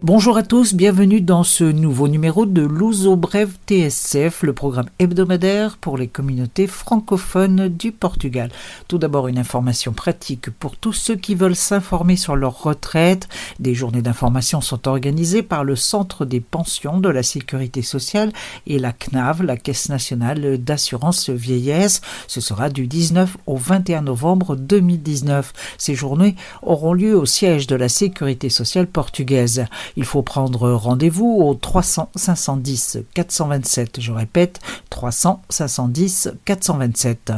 Bonjour à tous, bienvenue dans ce nouveau numéro de l'Ouzo Brève TSF, le programme hebdomadaire pour les communautés francophones du Portugal. Tout d'abord une information pratique pour tous ceux qui veulent s'informer sur leur retraite. Des journées d'information sont organisées par le Centre des pensions de la sécurité sociale et la CNAV, la Caisse nationale d'assurance vieillesse. Ce sera du 19 au 21 novembre 2019. Ces journées auront lieu au siège de la sécurité sociale portugaise. Il faut prendre rendez-vous au 300 510 427. Je répète, 300 510 427.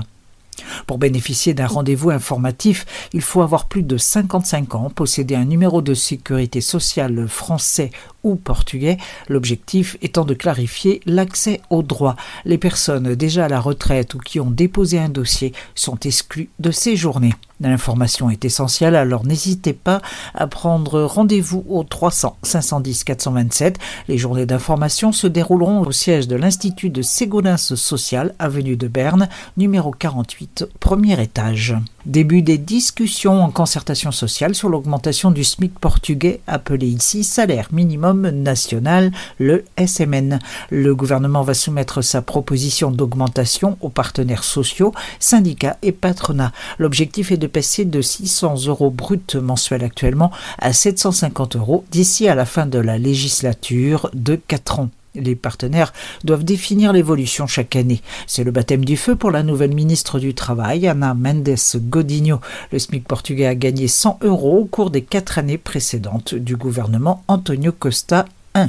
Pour bénéficier d'un rendez-vous informatif, il faut avoir plus de 55 ans, posséder un numéro de sécurité sociale français ou portugais, l'objectif étant de clarifier l'accès aux droits. Les personnes déjà à la retraite ou qui ont déposé un dossier sont exclues de ces journées. L'information est essentielle, alors n'hésitez pas à prendre rendez-vous au 300 510 427. Les journées d'information se dérouleront au siège de l'Institut de Ségolins Social, avenue de Berne, numéro 48, premier étage. Début des discussions en concertation sociale sur l'augmentation du SMIC portugais, appelé ici salaire minimum national, le SMN. Le gouvernement va soumettre sa proposition d'augmentation aux partenaires sociaux, syndicats et patronats. L'objectif est de passer de 600 euros bruts mensuels actuellement à 750 euros d'ici à la fin de la législature de 4 ans. Les partenaires doivent définir l'évolution chaque année. C'est le baptême du feu pour la nouvelle ministre du Travail, Ana Mendes Godinho. Le SMIC portugais a gagné 100 euros au cours des quatre années précédentes du gouvernement Antonio Costa I.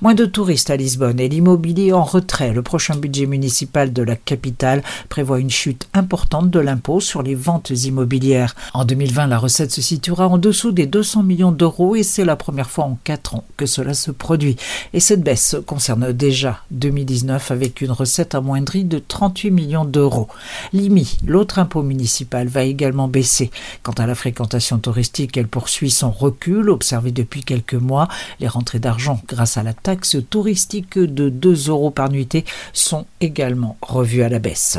Moins de touristes à Lisbonne et l'immobilier en retrait. Le prochain budget municipal de la capitale prévoit une chute importante de l'impôt sur les ventes immobilières. En 2020, la recette se situera en dessous des 200 millions d'euros et c'est la première fois en quatre ans que cela se produit. Et cette baisse concerne déjà 2019 avec une recette amoindrie de 38 millions d'euros. L'IMI, l'autre impôt municipal, va également baisser. Quant à la fréquentation touristique, elle poursuit son recul observé depuis quelques mois. Les rentrées d'argent grâce à à la taxe touristique de 2 euros par nuitée sont également revues à la baisse.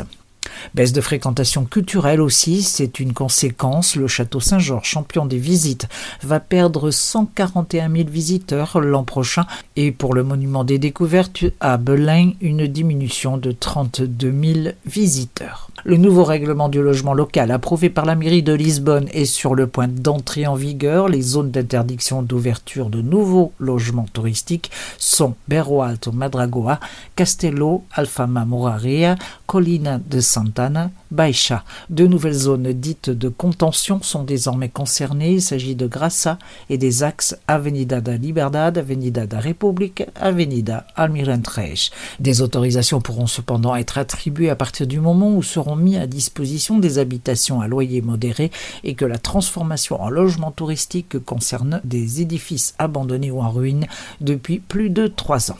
Baisse de fréquentation culturelle aussi, c'est une conséquence. Le château Saint-Georges, champion des visites, va perdre 141 000 visiteurs l'an prochain. Et pour le monument des découvertes à Belin, une diminution de 32 000 visiteurs. Le nouveau règlement du logement local approuvé par la mairie de Lisbonne est sur le point d'entrer en vigueur. Les zones d'interdiction d'ouverture de nouveaux logements touristiques sont Berro Alto Madragoa, Castello, Alfama Moraria, Colina de Montana Baixa. Deux nouvelles zones dites de contention sont désormais concernées. Il s'agit de Grassa et des axes Avenida da Liberdade, Avenida da República, Avenida Almirantreis. Des autorisations pourront cependant être attribuées à partir du moment où seront mis à disposition des habitations à loyer modéré et que la transformation en logement touristique concerne des édifices abandonnés ou en ruine depuis plus de trois ans.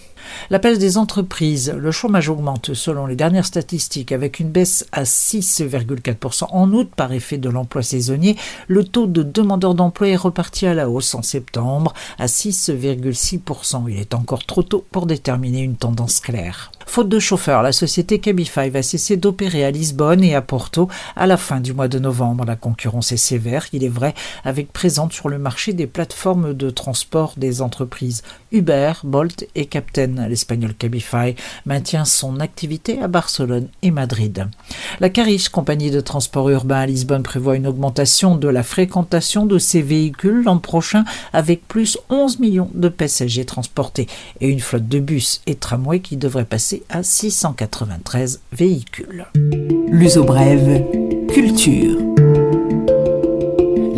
La baisse des entreprises, le chômage augmente selon les dernières statistiques avec une baisse à 6,4% en août par effet de l'emploi saisonnier. Le taux de demandeurs d'emploi est reparti à la hausse en septembre à 6,6%. Il est encore trop tôt pour déterminer une tendance claire. Faute de chauffeurs, la société Cabify va cesser d'opérer à Lisbonne et à Porto à la fin du mois de novembre. La concurrence est sévère, il est vrai, avec présente sur le marché des plateformes de transport des entreprises Uber, Bolt et Captain. L'espagnol Cabify maintient son activité à Barcelone et Madrid. La Cariche, compagnie de transport urbain à Lisbonne, prévoit une augmentation de la fréquentation de ses véhicules l'an prochain avec plus 11 millions de passagers transportés et une flotte de bus et tramways qui devrait passer à 693 véhicules. L'uso brève, culture.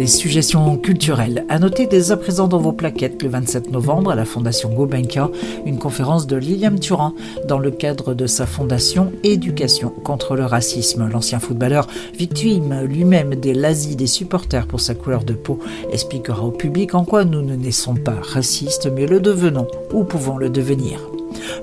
Les suggestions culturelles. À noter dès à présent dans vos plaquettes le 27 novembre à la Fondation Gulbenkian une conférence de Liliam Turin dans le cadre de sa fondation Éducation contre le racisme. L'ancien footballeur, victime lui-même des lazis des supporters pour sa couleur de peau, expliquera au public en quoi nous ne naissons pas racistes mais le devenons ou pouvons le devenir.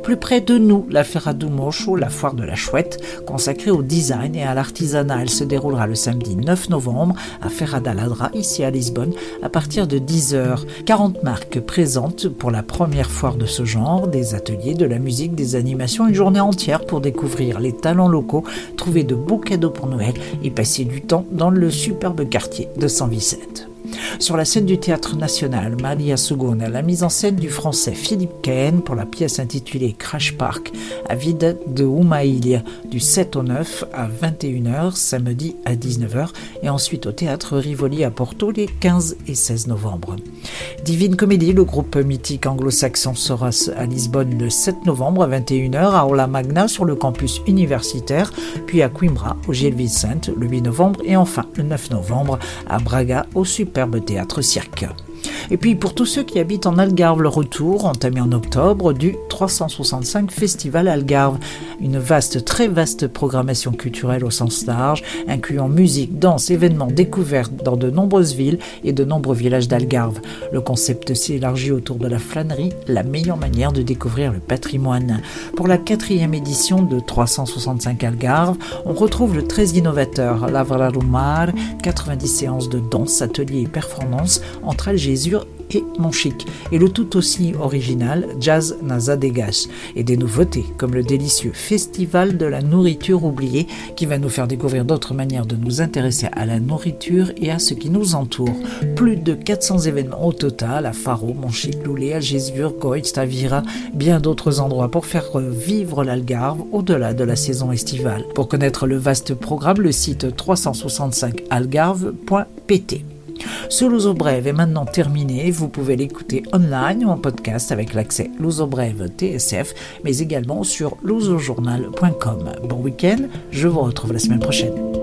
Plus près de nous, la Feira do Mocho, la foire de la chouette, consacrée au design et à l'artisanat. Elle se déroulera le samedi 9 novembre à Feira da Ladra, ici à Lisbonne, à partir de 10h. 40 marques présentes pour la première foire de ce genre, des ateliers, de la musique, des animations, une journée entière pour découvrir les talents locaux, trouver de beaux cadeaux pour Noël et passer du temps dans le superbe quartier de San Vicente. Sur la scène du Théâtre National, Maria Sugona, la mise en scène du français Philippe Cahen pour la pièce intitulée Crash Park à Vide de Umaïlia du 7 au 9 à 21h, samedi à 19h, et ensuite au Théâtre Rivoli à Porto les 15 et 16 novembre. Divine Comédie, le groupe mythique anglo-saxon sera à Lisbonne le 7 novembre à 21h, à Aula Magna sur le campus universitaire, puis à Coimbra au Gilles Vicente le 8 novembre et enfin le 9 novembre à Braga au superbe théâtre cirque. Et puis pour tous ceux qui habitent en Algarve, le retour, entamé en octobre, du 365 Festival Algarve. Une vaste, très vaste programmation culturelle au sens large, incluant musique, danse, événements, découvertes dans de nombreuses villes et de nombreux villages d'Algarve. Le concept s'élargit autour de la flânerie, la meilleure manière de découvrir le patrimoine. Pour la quatrième édition de 365 Algarve, on retrouve le très innovateur Lavrarumar, 90 séances de danse, ateliers et performances entre Algésure et Monchic, et le tout aussi original Jazz Nazadegas, et des nouveautés comme le délicieux Festival de la nourriture oubliée qui va nous faire découvrir d'autres manières de nous intéresser à la nourriture et à ce qui nous entoure. Plus de 400 événements au total à Faro, Monchic, Loulé, Algésure, Goït, Tavira, bien d'autres endroits pour faire vivre l'Algarve au-delà de la saison estivale. Pour connaître le vaste programme, le site 365algarve.pt. Ce Luso Brève est maintenant terminé. Vous pouvez l'écouter online ou en podcast avec l'accès Luso Brève TSF, mais également sur lusojournal.com. Bon week-end, je vous retrouve la semaine prochaine.